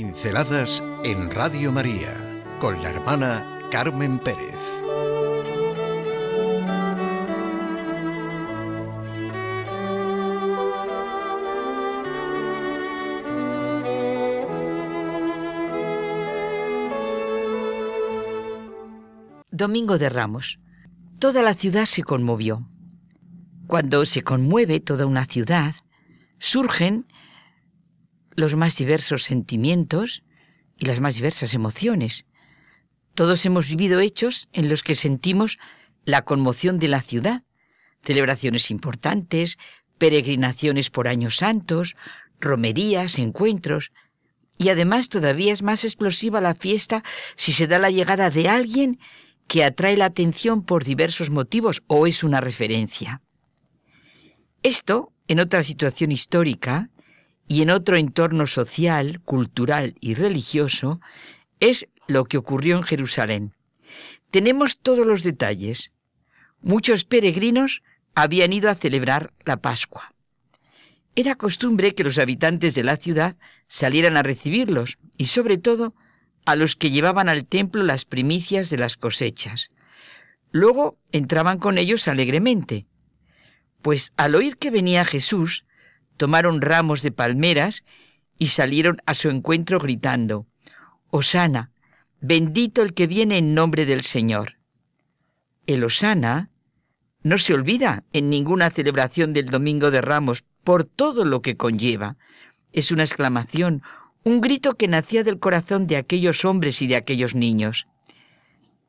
Pinceladas en Radio María con la hermana Carmen Pérez. Domingo de Ramos. Toda la ciudad se conmovió. Cuando se conmueve toda una ciudad, surgen los más diversos sentimientos y las más diversas emociones. Todos hemos vivido hechos en los que sentimos la conmoción de la ciudad, celebraciones importantes, peregrinaciones por años santos, romerías, encuentros, y además todavía es más explosiva la fiesta si se da la llegada de alguien que atrae la atención por diversos motivos o es una referencia. Esto, en otra situación histórica, y en otro entorno social, cultural y religioso, es lo que ocurrió en Jerusalén. Tenemos todos los detalles. Muchos peregrinos habían ido a celebrar la Pascua. Era costumbre que los habitantes de la ciudad salieran a recibirlos y sobre todo a los que llevaban al templo las primicias de las cosechas. Luego entraban con ellos alegremente, pues al oír que venía Jesús, tomaron ramos de palmeras y salieron a su encuentro gritando, Osana, bendito el que viene en nombre del Señor. El Osana no se olvida en ninguna celebración del Domingo de Ramos por todo lo que conlleva. Es una exclamación, un grito que nacía del corazón de aquellos hombres y de aquellos niños.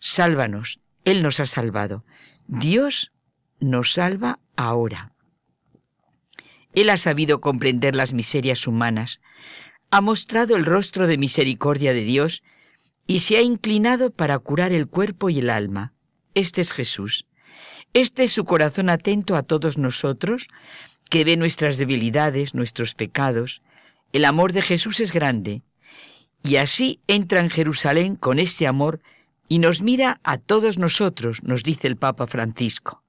Sálvanos, Él nos ha salvado. Dios nos salva ahora. Él ha sabido comprender las miserias humanas, ha mostrado el rostro de misericordia de Dios y se ha inclinado para curar el cuerpo y el alma. Este es Jesús. Este es su corazón atento a todos nosotros, que ve nuestras debilidades, nuestros pecados. El amor de Jesús es grande. Y así entra en Jerusalén con este amor y nos mira a todos nosotros, nos dice el Papa Francisco.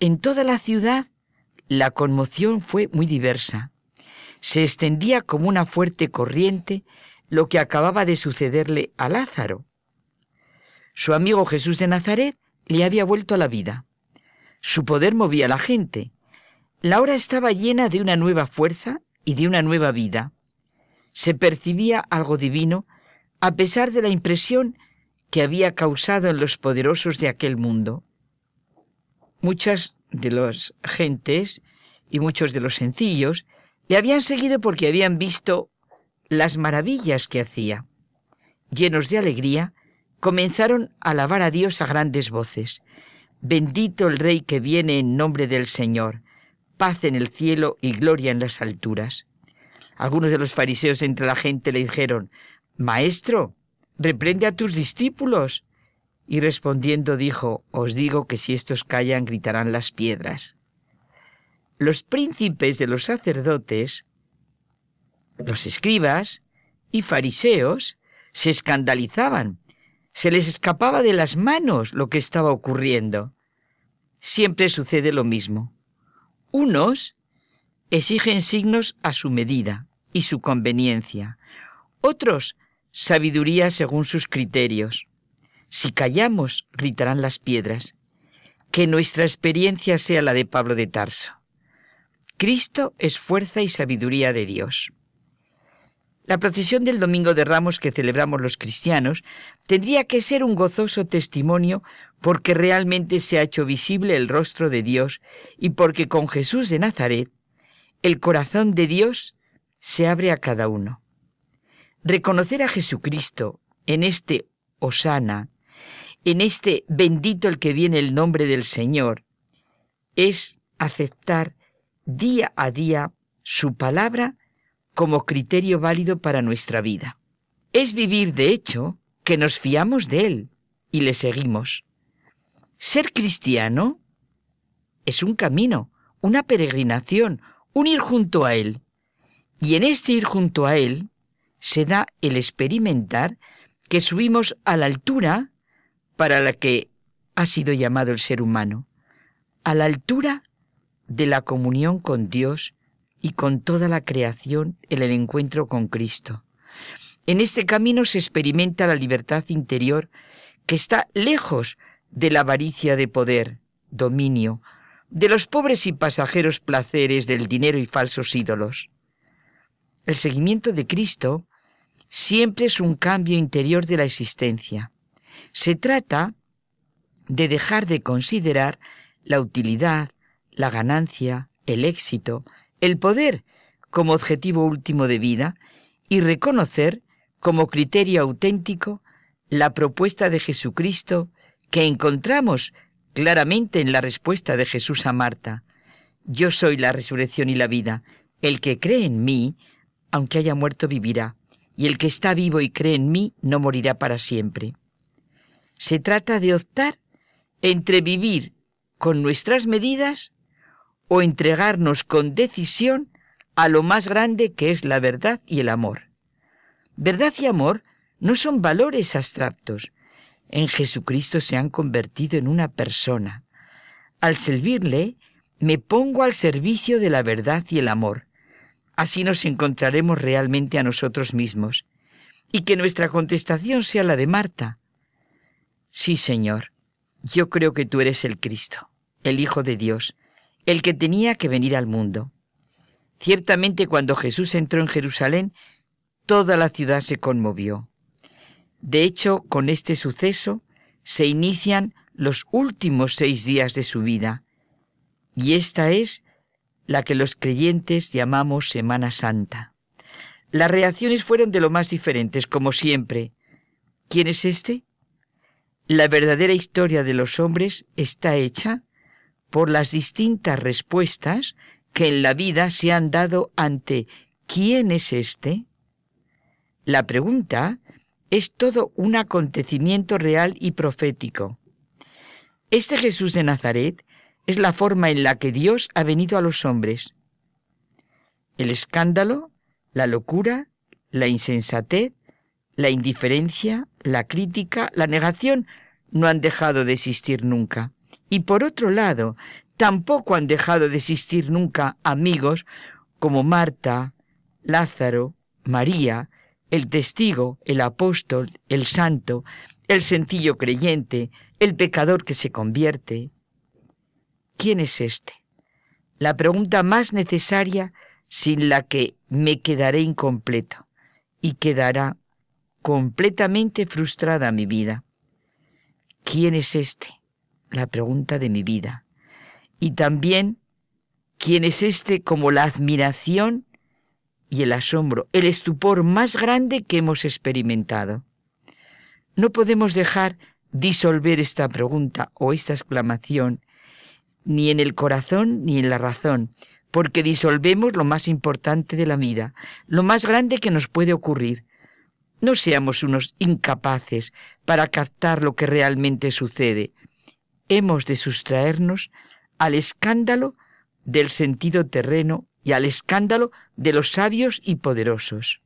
En toda la ciudad la conmoción fue muy diversa. Se extendía como una fuerte corriente lo que acababa de sucederle a Lázaro. Su amigo Jesús de Nazaret le había vuelto a la vida. Su poder movía a la gente. La hora estaba llena de una nueva fuerza y de una nueva vida. Se percibía algo divino a pesar de la impresión que había causado en los poderosos de aquel mundo. Muchas de las gentes y muchos de los sencillos le habían seguido porque habían visto las maravillas que hacía. Llenos de alegría, comenzaron a alabar a Dios a grandes voces. Bendito el Rey que viene en nombre del Señor, paz en el cielo y gloria en las alturas. Algunos de los fariseos entre la gente le dijeron, Maestro, reprende a tus discípulos. Y respondiendo dijo, Os digo que si estos callan gritarán las piedras. Los príncipes de los sacerdotes, los escribas y fariseos se escandalizaban, se les escapaba de las manos lo que estaba ocurriendo. Siempre sucede lo mismo. Unos exigen signos a su medida y su conveniencia, otros sabiduría según sus criterios. Si callamos, gritarán las piedras. Que nuestra experiencia sea la de Pablo de Tarso. Cristo es fuerza y sabiduría de Dios. La procesión del Domingo de Ramos que celebramos los cristianos tendría que ser un gozoso testimonio porque realmente se ha hecho visible el rostro de Dios y porque con Jesús de Nazaret el corazón de Dios se abre a cada uno. Reconocer a Jesucristo en este Osana, en este bendito el que viene el nombre del Señor, es aceptar día a día su palabra como criterio válido para nuestra vida. Es vivir, de hecho, que nos fiamos de Él y le seguimos. Ser cristiano es un camino, una peregrinación, un ir junto a Él. Y en este ir junto a Él se da el experimentar que subimos a la altura para la que ha sido llamado el ser humano, a la altura de la comunión con Dios y con toda la creación en el encuentro con Cristo. En este camino se experimenta la libertad interior que está lejos de la avaricia de poder, dominio, de los pobres y pasajeros placeres del dinero y falsos ídolos. El seguimiento de Cristo siempre es un cambio interior de la existencia. Se trata de dejar de considerar la utilidad, la ganancia, el éxito, el poder como objetivo último de vida y reconocer como criterio auténtico la propuesta de Jesucristo que encontramos claramente en la respuesta de Jesús a Marta. Yo soy la resurrección y la vida. El que cree en mí, aunque haya muerto, vivirá. Y el que está vivo y cree en mí, no morirá para siempre. Se trata de optar entre vivir con nuestras medidas o entregarnos con decisión a lo más grande que es la verdad y el amor. Verdad y amor no son valores abstractos, en Jesucristo se han convertido en una persona. Al servirle, me pongo al servicio de la verdad y el amor. Así nos encontraremos realmente a nosotros mismos. Y que nuestra contestación sea la de Marta. Sí, Señor, yo creo que tú eres el Cristo, el Hijo de Dios, el que tenía que venir al mundo. Ciertamente cuando Jesús entró en Jerusalén, toda la ciudad se conmovió. De hecho, con este suceso se inician los últimos seis días de su vida, y esta es la que los creyentes llamamos Semana Santa. Las reacciones fueron de lo más diferentes, como siempre. ¿Quién es este? La verdadera historia de los hombres está hecha por las distintas respuestas que en la vida se han dado ante ¿quién es este? La pregunta es todo un acontecimiento real y profético. Este Jesús de Nazaret es la forma en la que Dios ha venido a los hombres. El escándalo, la locura, la insensatez, la indiferencia, la crítica, la negación no han dejado de existir nunca. Y por otro lado, tampoco han dejado de existir nunca amigos como Marta, Lázaro, María, el testigo, el apóstol, el santo, el sencillo creyente, el pecador que se convierte. ¿Quién es este? La pregunta más necesaria sin la que me quedaré incompleto y quedará completamente frustrada mi vida. ¿Quién es este? La pregunta de mi vida. Y también, ¿quién es este como la admiración y el asombro, el estupor más grande que hemos experimentado. No podemos dejar disolver esta pregunta o esta exclamación ni en el corazón ni en la razón, porque disolvemos lo más importante de la vida, lo más grande que nos puede ocurrir. No seamos unos incapaces para captar lo que realmente sucede. Hemos de sustraernos al escándalo del sentido terreno y al escándalo de los sabios y poderosos.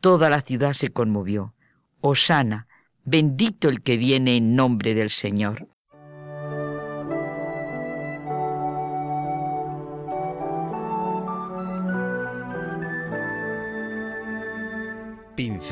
Toda la ciudad se conmovió. Osana, bendito el que viene en nombre del Señor.